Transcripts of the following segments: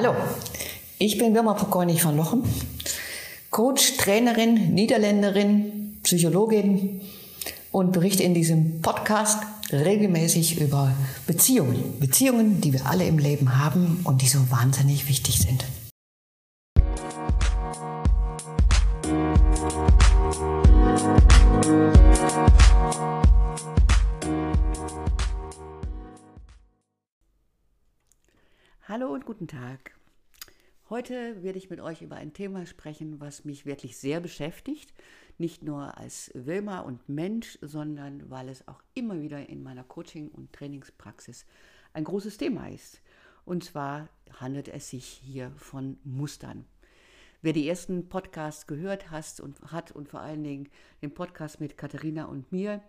Hallo, ich bin Wilma Pokornig von Lochen, Coach, Trainerin, Niederländerin, Psychologin und berichte in diesem Podcast regelmäßig über Beziehungen. Beziehungen, die wir alle im Leben haben und die so wahnsinnig wichtig sind. Hallo und guten Tag. Heute werde ich mit euch über ein Thema sprechen, was mich wirklich sehr beschäftigt. Nicht nur als Wilma und Mensch, sondern weil es auch immer wieder in meiner Coaching- und Trainingspraxis ein großes Thema ist. Und zwar handelt es sich hier von Mustern. Wer die ersten Podcasts gehört hast und hat und vor allen Dingen den Podcast mit Katharina und mir,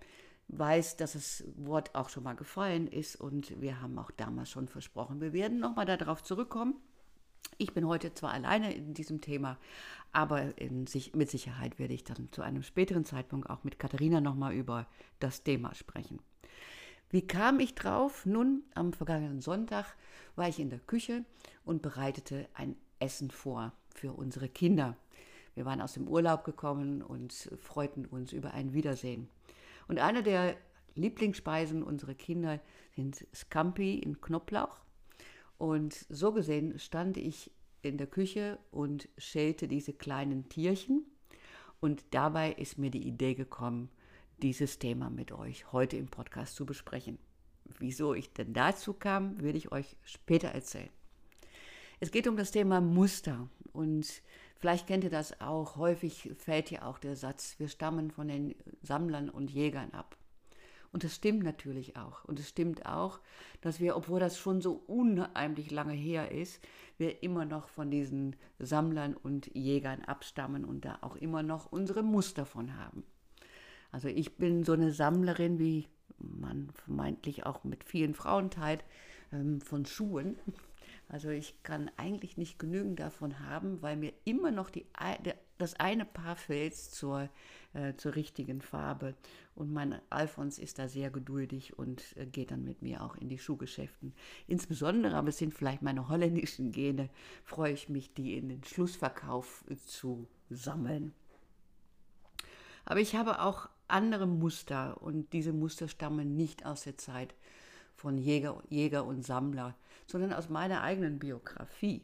weiß, dass das Wort auch schon mal gefallen ist und wir haben auch damals schon versprochen, wir werden nochmal darauf zurückkommen. Ich bin heute zwar alleine in diesem Thema, aber sich, mit Sicherheit werde ich dann zu einem späteren Zeitpunkt auch mit Katharina nochmal über das Thema sprechen. Wie kam ich drauf? Nun, am vergangenen Sonntag war ich in der Küche und bereitete ein Essen vor für unsere Kinder. Wir waren aus dem Urlaub gekommen und freuten uns über ein Wiedersehen. Und eine der Lieblingsspeisen unserer Kinder sind Scampi in Knoblauch. Und so gesehen stand ich in der Küche und schälte diese kleinen Tierchen. Und dabei ist mir die Idee gekommen, dieses Thema mit euch heute im Podcast zu besprechen. Wieso ich denn dazu kam, werde ich euch später erzählen. Es geht um das Thema Muster und Vielleicht kennt ihr das auch. Häufig fällt hier auch der Satz, wir stammen von den Sammlern und Jägern ab. Und das stimmt natürlich auch. Und es stimmt auch, dass wir, obwohl das schon so unheimlich lange her ist, wir immer noch von diesen Sammlern und Jägern abstammen und da auch immer noch unsere Muster von haben. Also ich bin so eine Sammlerin, wie man vermeintlich auch mit vielen Frauen teilt, ähm, von Schuhen. Also ich kann eigentlich nicht genügend davon haben, weil mir immer noch die, das eine Paar fällt zur, äh, zur richtigen Farbe. Und mein Alfons ist da sehr geduldig und äh, geht dann mit mir auch in die Schuhgeschäften. Insbesondere, aber es sind vielleicht meine holländischen Gene, freue ich mich, die in den Schlussverkauf äh, zu sammeln. Aber ich habe auch andere Muster und diese Muster stammen nicht aus der Zeit von Jäger, Jäger und Sammler, sondern aus meiner eigenen Biografie.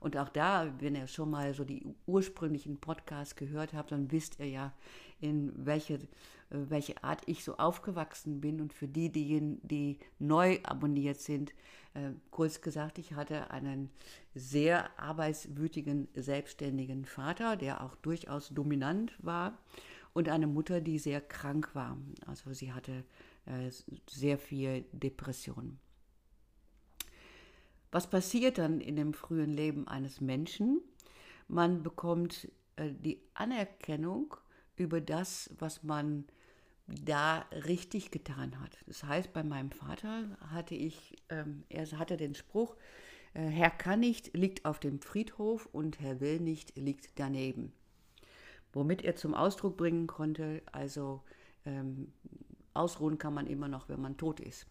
Und auch da, wenn ihr schon mal so die ursprünglichen Podcasts gehört habt, dann wisst ihr ja, in welche, äh, welche Art ich so aufgewachsen bin. Und für die, die, die neu abonniert sind, äh, kurz gesagt, ich hatte einen sehr arbeitswütigen, selbstständigen Vater, der auch durchaus dominant war, und eine Mutter, die sehr krank war. Also sie hatte äh, sehr viel Depression. Was passiert dann in dem frühen Leben eines Menschen? Man bekommt äh, die Anerkennung über das, was man da richtig getan hat. Das heißt, bei meinem Vater hatte ich, ähm, er hatte den Spruch, äh, Herr kann nicht, liegt auf dem Friedhof und Herr will nicht, liegt daneben. Womit er zum Ausdruck bringen konnte, also ähm, ausruhen kann man immer noch, wenn man tot ist.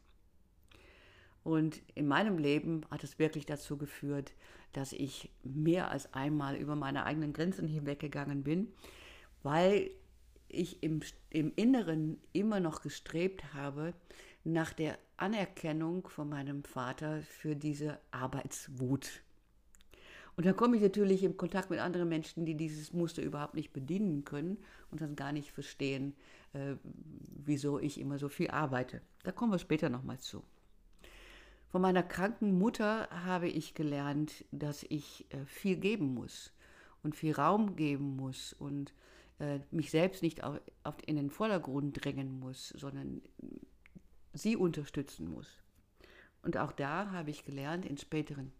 Und in meinem Leben hat es wirklich dazu geführt, dass ich mehr als einmal über meine eigenen Grenzen hinweggegangen bin, weil ich im, im Inneren immer noch gestrebt habe nach der Anerkennung von meinem Vater für diese Arbeitswut. Und dann komme ich natürlich in Kontakt mit anderen Menschen, die dieses Muster überhaupt nicht bedienen können und dann gar nicht verstehen, äh, wieso ich immer so viel arbeite. Da kommen wir später nochmal zu. Von meiner kranken Mutter habe ich gelernt, dass ich äh, viel geben muss und viel Raum geben muss und äh, mich selbst nicht in den Vordergrund drängen muss, sondern sie unterstützen muss. Und auch da habe ich gelernt in späteren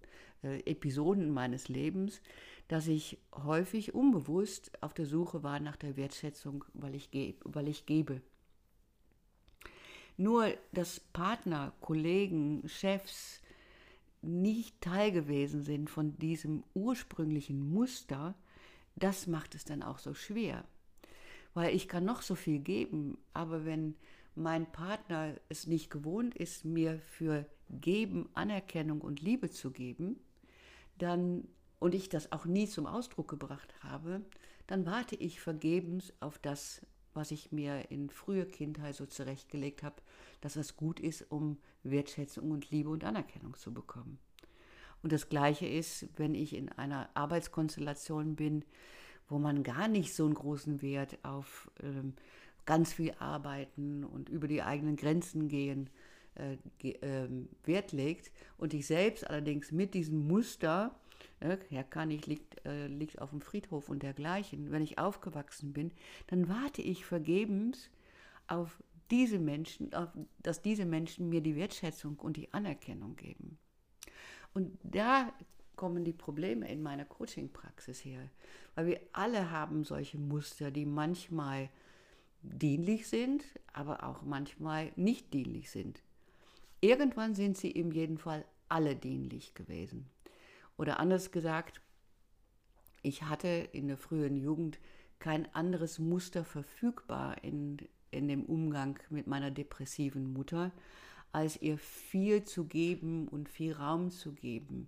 äh, Episoden meines Lebens, dass ich häufig unbewusst auf der Suche war nach der Wertschätzung, weil ich, weil ich gebe. Nur, dass Partner, Kollegen, Chefs nicht Teil gewesen sind von diesem ursprünglichen Muster, das macht es dann auch so schwer. Weil ich kann noch so viel geben, aber wenn mein Partner es nicht gewohnt ist, mir für Geben Anerkennung und Liebe zu geben, dann und ich das auch nie zum Ausdruck gebracht habe, dann warte ich vergebens auf das, was ich mir in früher Kindheit so zurechtgelegt habe, dass es gut ist, um Wertschätzung und Liebe und Anerkennung zu bekommen. Und das Gleiche ist, wenn ich in einer Arbeitskonstellation bin, wo man gar nicht so einen großen Wert auf ähm, ganz viel Arbeiten und über die eigenen Grenzen gehen äh, äh, Wert legt und ich selbst allerdings mit diesem Muster, äh, Herr Kanich liegt, äh, liegt auf dem Friedhof und dergleichen, wenn ich aufgewachsen bin, dann warte ich vergebens auf diese Menschen, auf, dass diese Menschen mir die Wertschätzung und die Anerkennung geben. Und da kommen die Probleme in meiner Coaching-Praxis her. Weil wir alle haben solche Muster, die manchmal dienlich sind, aber auch manchmal nicht dienlich sind. Irgendwann sind sie im jeden Fall alle dienlich gewesen. Oder anders gesagt, ich hatte in der frühen Jugend kein anderes Muster verfügbar in, in dem Umgang mit meiner depressiven Mutter, als ihr viel zu geben und viel Raum zu geben.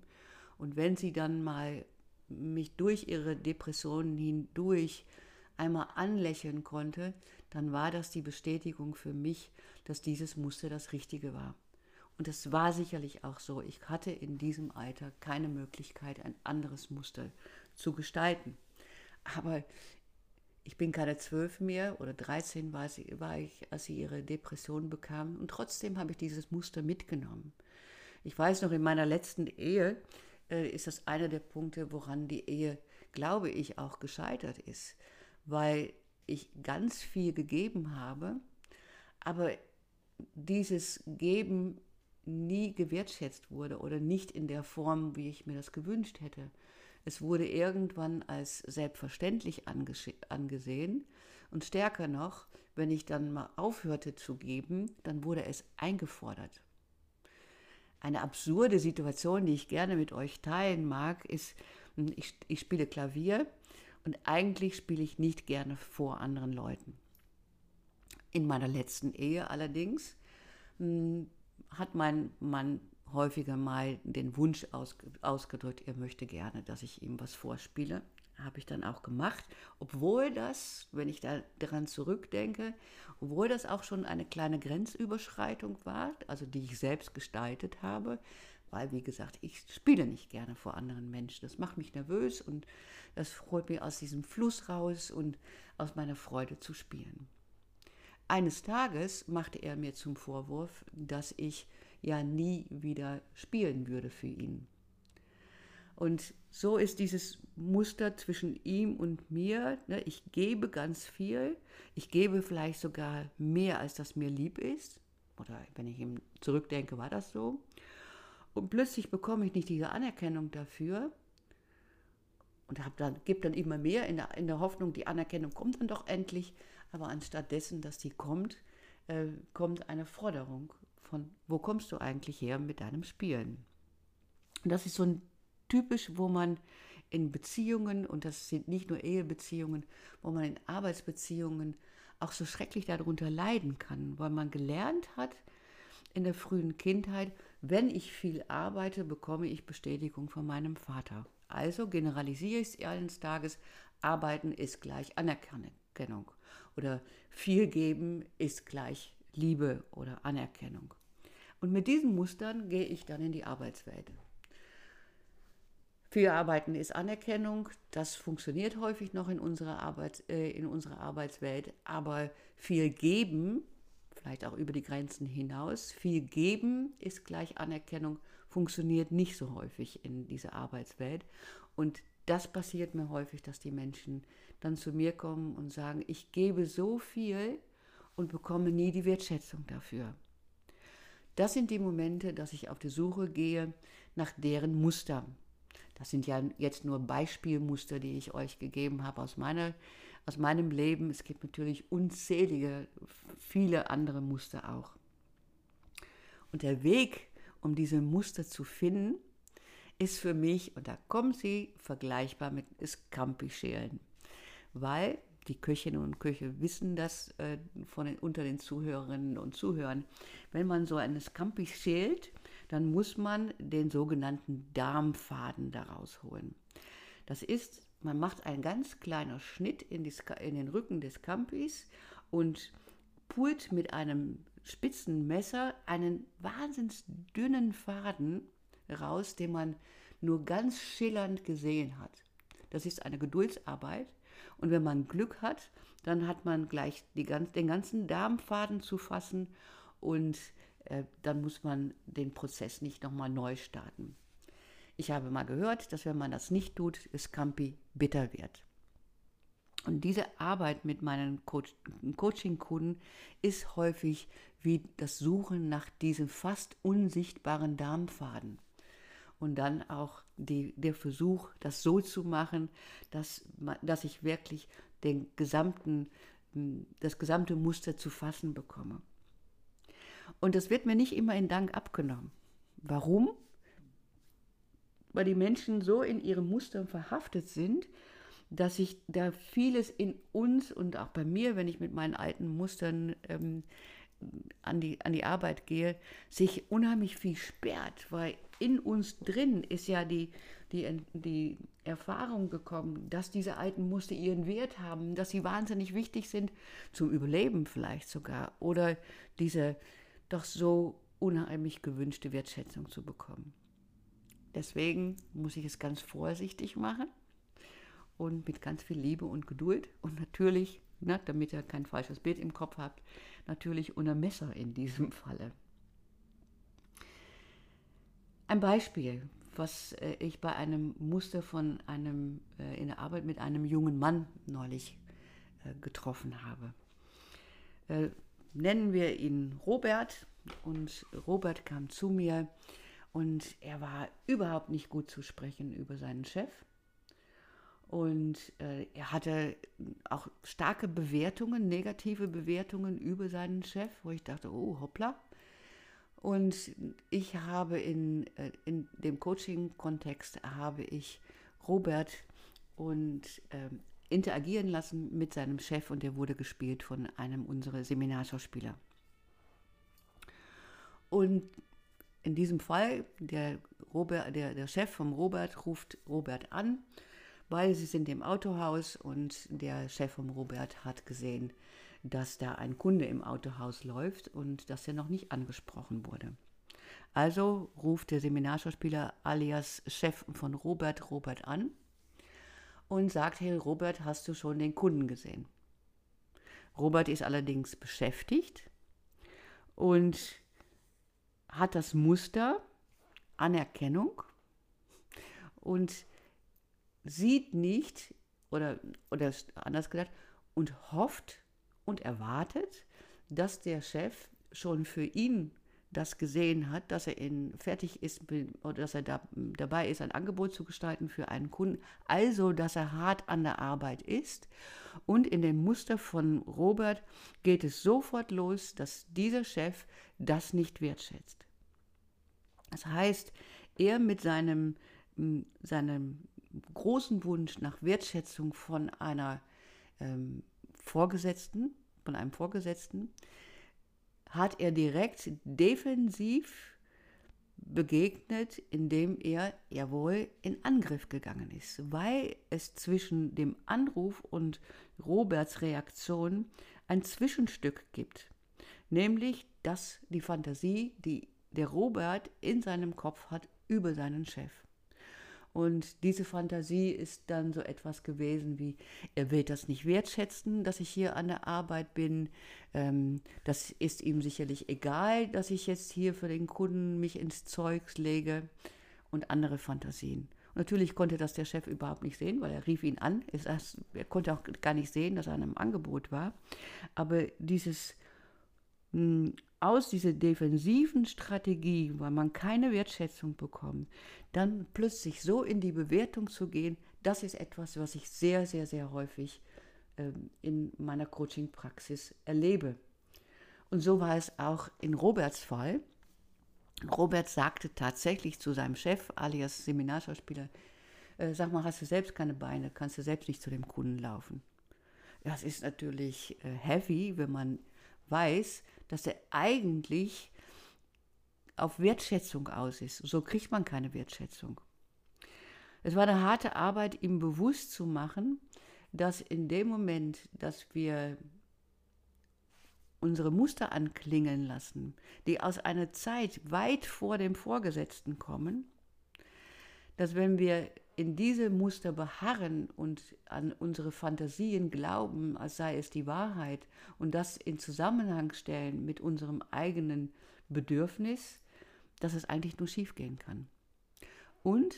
Und wenn sie dann mal mich durch ihre Depressionen hindurch einmal anlächeln konnte, dann war das die Bestätigung für mich, dass dieses Muster das Richtige war. Und es war sicherlich auch so. Ich hatte in diesem Alter keine Möglichkeit, ein anderes Muster zu gestalten. Aber ich bin keine zwölf mehr oder 13 war, sie, war ich, als sie ihre Depression bekam. Und trotzdem habe ich dieses Muster mitgenommen. Ich weiß noch, in meiner letzten Ehe äh, ist das einer der Punkte, woran die Ehe, glaube ich, auch gescheitert ist. Weil ich ganz viel gegeben habe, aber dieses Geben nie gewertschätzt wurde oder nicht in der Form, wie ich mir das gewünscht hätte. Es wurde irgendwann als selbstverständlich angesehen und stärker noch, wenn ich dann mal aufhörte zu geben, dann wurde es eingefordert. Eine absurde Situation, die ich gerne mit euch teilen mag, ist, hm, ich, ich spiele Klavier und eigentlich spiele ich nicht gerne vor anderen Leuten. In meiner letzten Ehe allerdings hm, hat mein Mann häufiger mal den Wunsch ausgedrückt, er möchte gerne, dass ich ihm was vorspiele. Habe ich dann auch gemacht, obwohl das, wenn ich da daran zurückdenke, obwohl das auch schon eine kleine Grenzüberschreitung war, also die ich selbst gestaltet habe, weil, wie gesagt, ich spiele nicht gerne vor anderen Menschen. Das macht mich nervös und das holt mich aus diesem Fluss raus und aus meiner Freude zu spielen. Eines Tages machte er mir zum Vorwurf, dass ich ja nie wieder spielen würde für ihn. Und so ist dieses Muster zwischen ihm und mir. Ne, ich gebe ganz viel. Ich gebe vielleicht sogar mehr, als das mir lieb ist. Oder wenn ich ihm zurückdenke, war das so. Und plötzlich bekomme ich nicht diese Anerkennung dafür. Und dann, gebe dann immer mehr in der, in der Hoffnung, die Anerkennung kommt dann doch endlich. Aber anstatt dessen, dass die kommt, äh, kommt eine Forderung von, wo kommst du eigentlich her mit deinem Spielen? Und das ist so ein typisch, wo man in Beziehungen, und das sind nicht nur Ehebeziehungen, wo man in Arbeitsbeziehungen auch so schrecklich darunter leiden kann, weil man gelernt hat in der frühen Kindheit, wenn ich viel arbeite, bekomme ich Bestätigung von meinem Vater. Also generalisiere ich es eines Tages, arbeiten ist gleich Anerkennung oder viel geben ist gleich Liebe oder Anerkennung. Und mit diesen Mustern gehe ich dann in die Arbeitswelt. Viel Arbeiten ist Anerkennung, das funktioniert häufig noch in unserer, Arbeits, äh, in unserer Arbeitswelt, aber viel geben, vielleicht auch über die Grenzen hinaus, viel geben ist gleich Anerkennung, funktioniert nicht so häufig in dieser Arbeitswelt. Und das passiert mir häufig, dass die Menschen dann zu mir kommen und sagen, ich gebe so viel und bekomme nie die Wertschätzung dafür. Das sind die Momente, dass ich auf die Suche gehe nach deren Muster. Das sind ja jetzt nur Beispielmuster, die ich euch gegeben habe aus, meiner, aus meinem Leben. Es gibt natürlich unzählige, viele andere Muster auch. Und der Weg, um diese Muster zu finden, ist für mich, und da kommen sie vergleichbar mit Scampi-Schälen. Weil die Köchinnen und Köche wissen das äh, von den, unter den Zuhörerinnen und Zuhörern. Wenn man so eine Scampi schält, dann muss man den sogenannten Darmfaden daraus holen. Das ist, man macht einen ganz kleinen Schnitt in, die, in den Rücken des Campis und pult mit einem spitzen Messer einen wahnsinnig dünnen Faden raus, den man nur ganz schillernd gesehen hat. Das ist eine Geduldsarbeit. Und wenn man Glück hat, dann hat man gleich die, den ganzen Darmfaden zu fassen und äh, dann muss man den Prozess nicht nochmal neu starten. Ich habe mal gehört, dass wenn man das nicht tut, es Campi bitter wird. Und diese Arbeit mit meinen Coach Coaching-Kunden ist häufig wie das Suchen nach diesem fast unsichtbaren Darmfaden. Und dann auch die, der Versuch, das so zu machen, dass, dass ich wirklich den gesamten, das gesamte Muster zu fassen bekomme. Und das wird mir nicht immer in Dank abgenommen. Warum? Weil die Menschen so in ihren Mustern verhaftet sind, dass sich da vieles in uns und auch bei mir, wenn ich mit meinen alten Mustern ähm, an, die, an die Arbeit gehe, sich unheimlich viel sperrt, weil in uns drin ist ja die, die, die Erfahrung gekommen, dass diese alten Muster ihren Wert haben, dass sie wahnsinnig wichtig sind, zum Überleben vielleicht sogar, oder diese doch so unheimlich gewünschte Wertschätzung zu bekommen. Deswegen muss ich es ganz vorsichtig machen und mit ganz viel Liebe und Geduld und natürlich, na, damit ihr kein falsches Bild im Kopf habt, natürlich unter Messer in diesem Falle. Ein Beispiel, was äh, ich bei einem Muster von einem äh, in der Arbeit mit einem jungen Mann neulich äh, getroffen habe. Nennen wir ihn Robert und Robert kam zu mir und er war überhaupt nicht gut zu sprechen über seinen Chef. Und äh, er hatte auch starke Bewertungen, negative Bewertungen über seinen Chef, wo ich dachte, oh hoppla. Und ich habe in, äh, in dem Coaching-Kontext habe ich Robert und äh, interagieren lassen mit seinem Chef und der wurde gespielt von einem unserer Seminarschauspieler. Und in diesem Fall, der, Robert, der, der Chef vom Robert ruft Robert an weil sie sind im Autohaus und der Chef vom Robert hat gesehen, dass da ein Kunde im Autohaus läuft und dass er noch nicht angesprochen wurde. Also ruft der Seminarschauspieler alias Chef von Robert Robert an und sagt, hey Robert, hast du schon den Kunden gesehen? Robert ist allerdings beschäftigt und hat das Muster Anerkennung und sieht nicht oder, oder anders gesagt und hofft und erwartet, dass der Chef schon für ihn das gesehen hat, dass er in, fertig ist oder dass er da, dabei ist, ein Angebot zu gestalten für einen Kunden, also dass er hart an der Arbeit ist. Und in dem Muster von Robert geht es sofort los, dass dieser Chef das nicht wertschätzt. Das heißt, er mit seinem, seinem großen Wunsch nach Wertschätzung von einer ähm, Vorgesetzten, von einem Vorgesetzten, hat er direkt defensiv begegnet, indem er jawohl in Angriff gegangen ist, weil es zwischen dem Anruf und Roberts Reaktion ein Zwischenstück gibt, nämlich dass die Fantasie, die der Robert in seinem Kopf hat über seinen Chef. Und diese Fantasie ist dann so etwas gewesen wie, er will das nicht wertschätzen, dass ich hier an der Arbeit bin. Ähm, das ist ihm sicherlich egal, dass ich jetzt hier für den Kunden mich ins Zeug lege und andere Fantasien. Und natürlich konnte das der Chef überhaupt nicht sehen, weil er rief ihn an. Er konnte auch gar nicht sehen, dass er an einem Angebot war. Aber dieses aus dieser defensiven Strategie, weil man keine Wertschätzung bekommt, dann plötzlich so in die Bewertung zu gehen, das ist etwas, was ich sehr, sehr, sehr häufig äh, in meiner Coaching-Praxis erlebe. Und so war es auch in Roberts Fall. Robert sagte tatsächlich zu seinem Chef, alias Seminarschauspieler, äh, sag mal, hast du selbst keine Beine, kannst du selbst nicht zu dem Kunden laufen. Das ist natürlich äh, heavy, wenn man weiß, dass er eigentlich auf Wertschätzung aus ist. So kriegt man keine Wertschätzung. Es war eine harte Arbeit, ihm bewusst zu machen, dass in dem Moment, dass wir unsere Muster anklingen lassen, die aus einer Zeit weit vor dem Vorgesetzten kommen, dass wenn wir in diese Muster beharren und an unsere Fantasien glauben, als sei es die Wahrheit und das in Zusammenhang stellen mit unserem eigenen Bedürfnis, dass es eigentlich nur schiefgehen kann. Und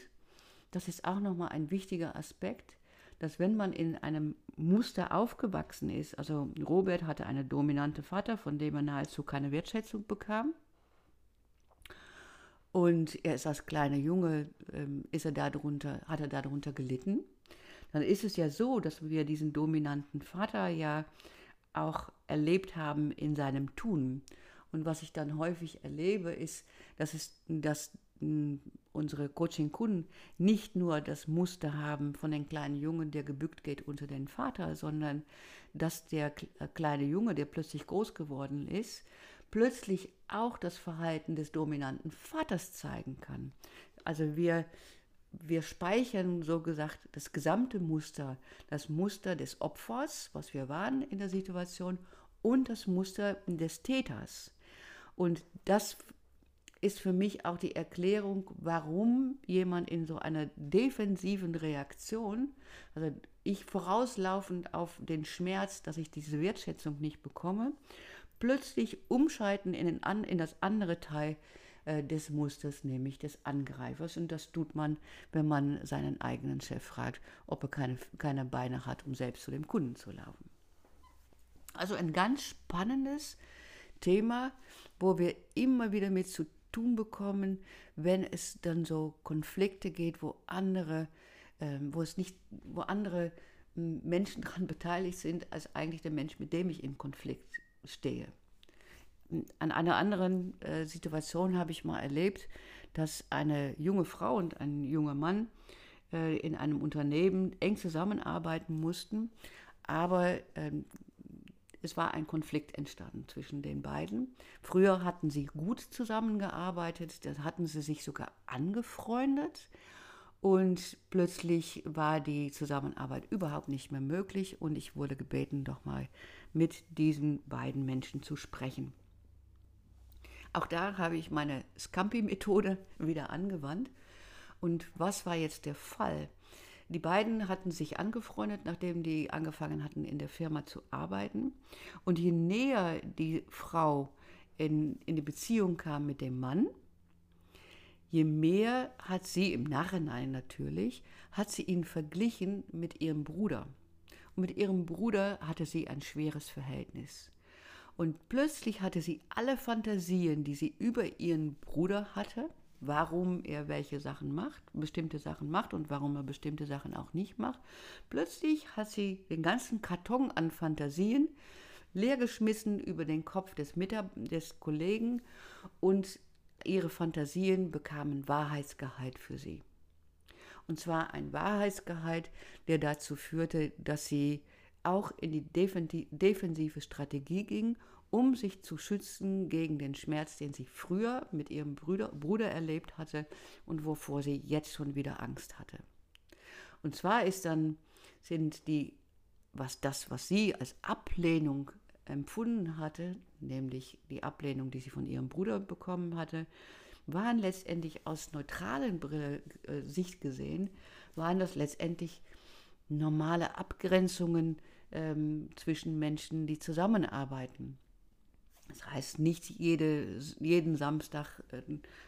das ist auch nochmal ein wichtiger Aspekt, dass wenn man in einem Muster aufgewachsen ist, also Robert hatte einen dominanten Vater, von dem er nahezu keine Wertschätzung bekam, und er ist als kleiner Junge, ähm, ist er darunter, hat er darunter gelitten, dann ist es ja so, dass wir diesen dominanten Vater ja auch erlebt haben in seinem Tun. Und was ich dann häufig erlebe, ist, dass, es, dass unsere Coaching-Kunden nicht nur das Muster haben von den kleinen Jungen, der gebückt geht unter den Vater, sondern dass der äh, kleine Junge, der plötzlich groß geworden ist, plötzlich auch das Verhalten des dominanten Vaters zeigen kann. Also wir, wir speichern so gesagt das gesamte Muster, das Muster des Opfers, was wir waren in der Situation, und das Muster des Täters. Und das ist für mich auch die Erklärung, warum jemand in so einer defensiven Reaktion, also ich vorauslaufend auf den Schmerz, dass ich diese Wertschätzung nicht bekomme, plötzlich umschalten in, den, in das andere Teil äh, des Musters, nämlich des Angreifers. Und das tut man, wenn man seinen eigenen Chef fragt, ob er keine, keine Beine hat, um selbst zu dem Kunden zu laufen. Also ein ganz spannendes Thema, wo wir immer wieder mit zu tun bekommen, wenn es dann so Konflikte geht, wo andere, äh, wo es nicht, wo andere Menschen daran beteiligt sind, als eigentlich der Mensch, mit dem ich in Konflikt stehe. An einer anderen äh, Situation habe ich mal erlebt, dass eine junge Frau und ein junger Mann äh, in einem Unternehmen eng zusammenarbeiten mussten, aber ähm, es war ein Konflikt entstanden zwischen den beiden. Früher hatten sie gut zusammengearbeitet, da hatten sie sich sogar angefreundet. Und plötzlich war die Zusammenarbeit überhaupt nicht mehr möglich und ich wurde gebeten, doch mal mit diesen beiden Menschen zu sprechen. Auch da habe ich meine Scampi-Methode wieder angewandt. Und was war jetzt der Fall? Die beiden hatten sich angefreundet, nachdem die angefangen hatten, in der Firma zu arbeiten. Und je näher die Frau in, in die Beziehung kam mit dem Mann, je mehr hat sie im Nachhinein natürlich, hat sie ihn verglichen mit ihrem Bruder. Und mit ihrem Bruder hatte sie ein schweres Verhältnis. Und plötzlich hatte sie alle Fantasien, die sie über ihren Bruder hatte, warum er welche Sachen macht, bestimmte Sachen macht und warum er bestimmte Sachen auch nicht macht. Plötzlich hat sie den ganzen Karton an Fantasien leergeschmissen über den Kopf des, Mitab des Kollegen und ihre Fantasien bekamen Wahrheitsgehalt für sie. Und zwar ein Wahrheitsgehalt, der dazu führte, dass sie auch in die defensive Strategie ging um sich zu schützen gegen den Schmerz, den sie früher mit ihrem Bruder, Bruder erlebt hatte und wovor sie jetzt schon wieder Angst hatte. Und zwar ist dann, sind die, was das, was sie als Ablehnung empfunden hatte, nämlich die Ablehnung, die sie von ihrem Bruder bekommen hatte, waren letztendlich aus neutralen Brille, äh, Sicht gesehen, waren das letztendlich normale Abgrenzungen ähm, zwischen Menschen, die zusammenarbeiten. Das heißt nicht jede, jeden Samstag äh,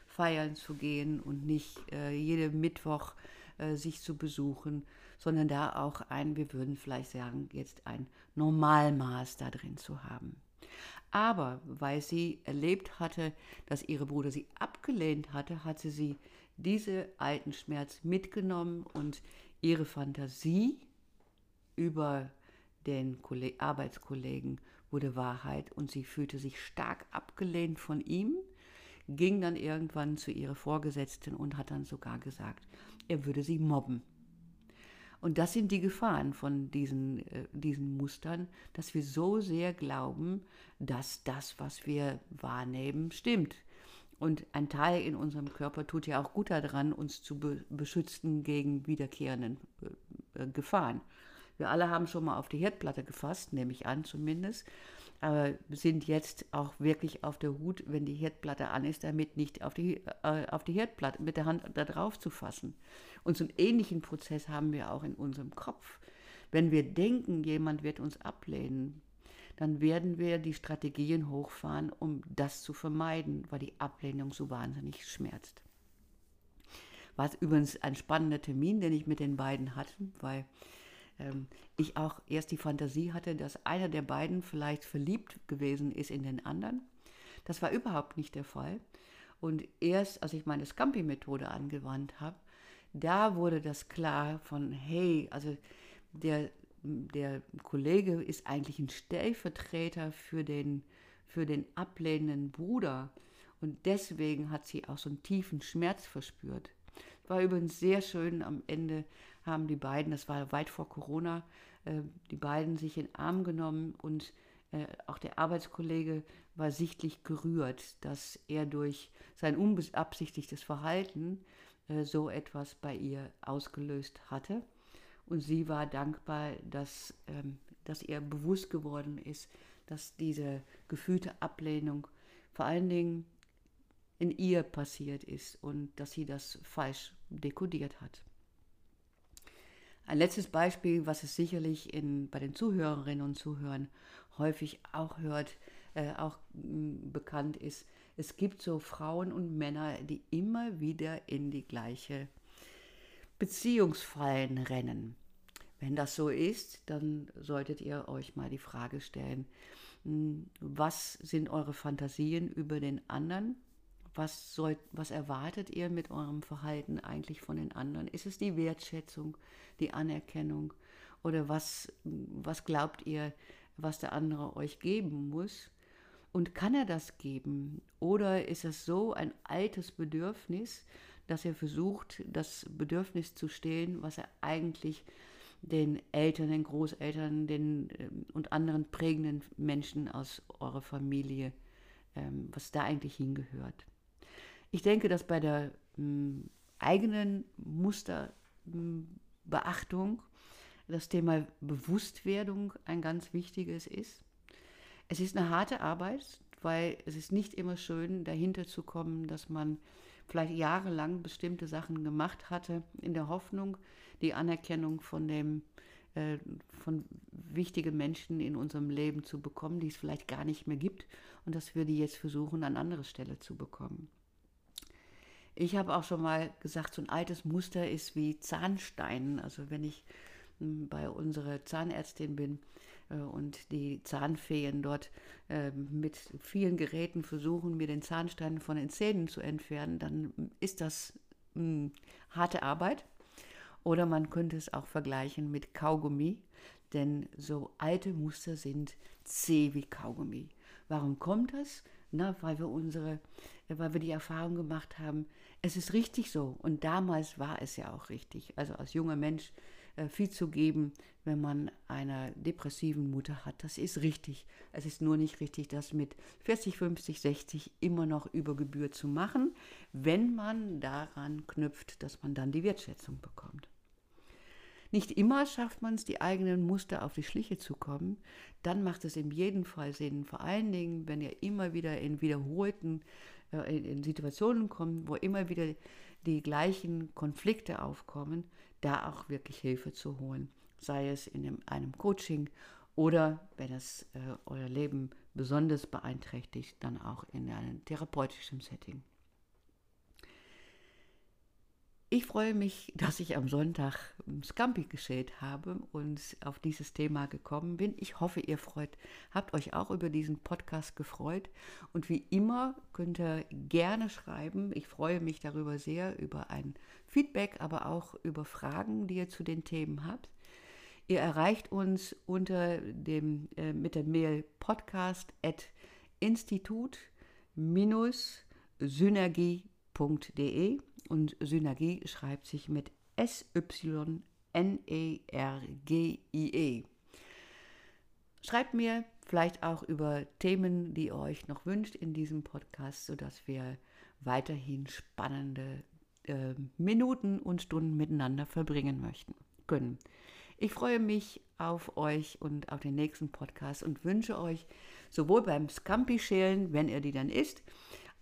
feiern zu gehen und nicht äh, jeden Mittwoch äh, sich zu besuchen, sondern da auch ein, wir würden vielleicht sagen, jetzt ein Normalmaß da drin zu haben. Aber weil sie erlebt hatte, dass ihre Bruder sie abgelehnt hatte, hatte sie diese alten Schmerz mitgenommen und ihre Fantasie über den Arbeitskollegen wurde Wahrheit und sie fühlte sich stark abgelehnt von ihm, ging dann irgendwann zu ihrer Vorgesetzten und hat dann sogar gesagt, er würde sie mobben. Und das sind die Gefahren von diesen, äh, diesen Mustern, dass wir so sehr glauben, dass das, was wir wahrnehmen, stimmt. Und ein Teil in unserem Körper tut ja auch gut daran, uns zu be beschützen gegen wiederkehrenden äh, äh, Gefahren. Wir alle haben schon mal auf die Herdplatte gefasst, nehme ich an zumindest, aber sind jetzt auch wirklich auf der Hut, wenn die Herdplatte an ist, damit nicht auf die, äh, auf die Herdplatte mit der Hand da drauf zu fassen. Und so einen ähnlichen Prozess haben wir auch in unserem Kopf. Wenn wir denken, jemand wird uns ablehnen, dann werden wir die Strategien hochfahren, um das zu vermeiden, weil die Ablehnung so wahnsinnig schmerzt. War übrigens ein spannender Termin, den ich mit den beiden hatte, weil ähm, ich auch erst die Fantasie hatte, dass einer der beiden vielleicht verliebt gewesen ist in den anderen. Das war überhaupt nicht der Fall. Und erst, als ich meine Scampi-Methode angewandt habe, da wurde das klar von, hey, also der, der Kollege ist eigentlich ein Stellvertreter für den, für den ablehnenden Bruder. Und deswegen hat sie auch so einen tiefen Schmerz verspürt. War übrigens sehr schön am Ende haben die beiden, das war weit vor Corona, äh, die beiden sich in Arm genommen und äh, auch der Arbeitskollege war sichtlich gerührt, dass er durch sein unbeabsichtigtes Verhalten äh, so etwas bei ihr ausgelöst hatte. Und sie war dankbar, dass, ähm, dass ihr bewusst geworden ist, dass diese gefühlte Ablehnung vor allen Dingen in ihr passiert ist und dass sie das falsch dekodiert hat. Ein letztes Beispiel, was es sicherlich in, bei den Zuhörerinnen und Zuhörern häufig auch hört, äh, auch mh, mm, bekannt ist. Es gibt so Frauen und Männer, die immer wieder in die gleiche Beziehungsfallen rennen. Wenn das so ist, dann solltet ihr euch mal die Frage stellen, hm, was sind eure Fantasien über den anderen? Was, soll, was erwartet ihr mit eurem Verhalten eigentlich von den anderen? Ist es die Wertschätzung, die Anerkennung? Oder was, was glaubt ihr, was der andere euch geben muss? Und kann er das geben? Oder ist es so ein altes Bedürfnis, dass er versucht, das Bedürfnis zu stehlen, was er eigentlich den Eltern, den Großeltern den, ähm, und anderen prägenden Menschen aus eurer Familie, ähm, was da eigentlich hingehört. Ich denke, dass bei der hm, eigenen Musterbeachtung das Thema Bewusstwerdung ein ganz wichtiges ist. Es ist eine harte Arbeit, weil es ist nicht immer schön, dahinter zu kommen, dass man vielleicht jahrelang bestimmte Sachen gemacht hatte, in der Hoffnung, die Anerkennung von dem äh, von wichtigen Menschen in unserem Leben zu bekommen, die es vielleicht gar nicht mehr gibt und dass wir die jetzt versuchen, an anderer Stelle zu bekommen. Ich habe auch schon mal gesagt, so ein altes Muster ist wie Zahnstein. Also wenn ich hm, bei unserer Zahnärztin bin äh, und die Zahnfeen dort äh, mit vielen Geräten versuchen, mir den Zahnstein von den Zähnen zu entfernen, dann ist das hm, harte Arbeit. Oder man könnte es auch vergleichen mit Kaugummi, denn so alte Muster sind zäh wie Kaugummi. Warum kommt das? Na, weil wir unsere, weil wir die Erfahrung gemacht haben, es ist richtig so. Und damals war es ja auch richtig. Also als junger Mensch äh, viel zu geben, wenn man eine depressiven Mutter hat. Das ist richtig. Es ist nur nicht richtig, das mit 40, 50, 60 immer noch über Gebühr zu machen, wenn man daran knüpft, dass man dann die Wertschätzung bekommt. Nicht immer schafft man es, die eigenen Muster auf die Schliche zu kommen. Dann macht es in jedem Fall Sinn, vor allen Dingen, wenn ihr immer wieder in wiederholten äh, in, Situationen kommt, wo immer wieder die gleichen Konflikte aufkommen, da auch wirklich Hilfe zu holen. Sei es in einem, einem Coaching oder, wenn es äh, euer Leben besonders beeinträchtigt, dann auch in einem therapeutischen Setting. Ich freue mich, dass ich am Sonntag Scampi geschält habe und auf dieses Thema gekommen bin. Ich hoffe, ihr freut, habt euch auch über diesen Podcast gefreut. Und wie immer könnt ihr gerne schreiben. Ich freue mich darüber sehr, über ein Feedback, aber auch über Fragen, die ihr zu den Themen habt. Ihr erreicht uns unter dem, äh, mit der Mail podcast at institut-synergie.de und Synergie schreibt sich mit S-Y-N-E-R-G-I-E. -E. Schreibt mir vielleicht auch über Themen, die ihr euch noch wünscht in diesem Podcast, sodass wir weiterhin spannende äh, Minuten und Stunden miteinander verbringen möchten können. Ich freue mich auf euch und auf den nächsten Podcast und wünsche euch sowohl beim Scampi-Schälen, wenn ihr die dann isst,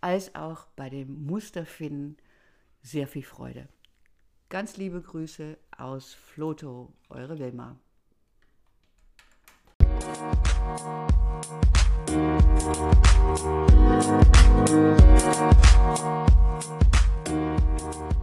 als auch bei dem Musterfinden sehr viel Freude. Ganz liebe Grüße aus Floto, eure Wilma. Thank you.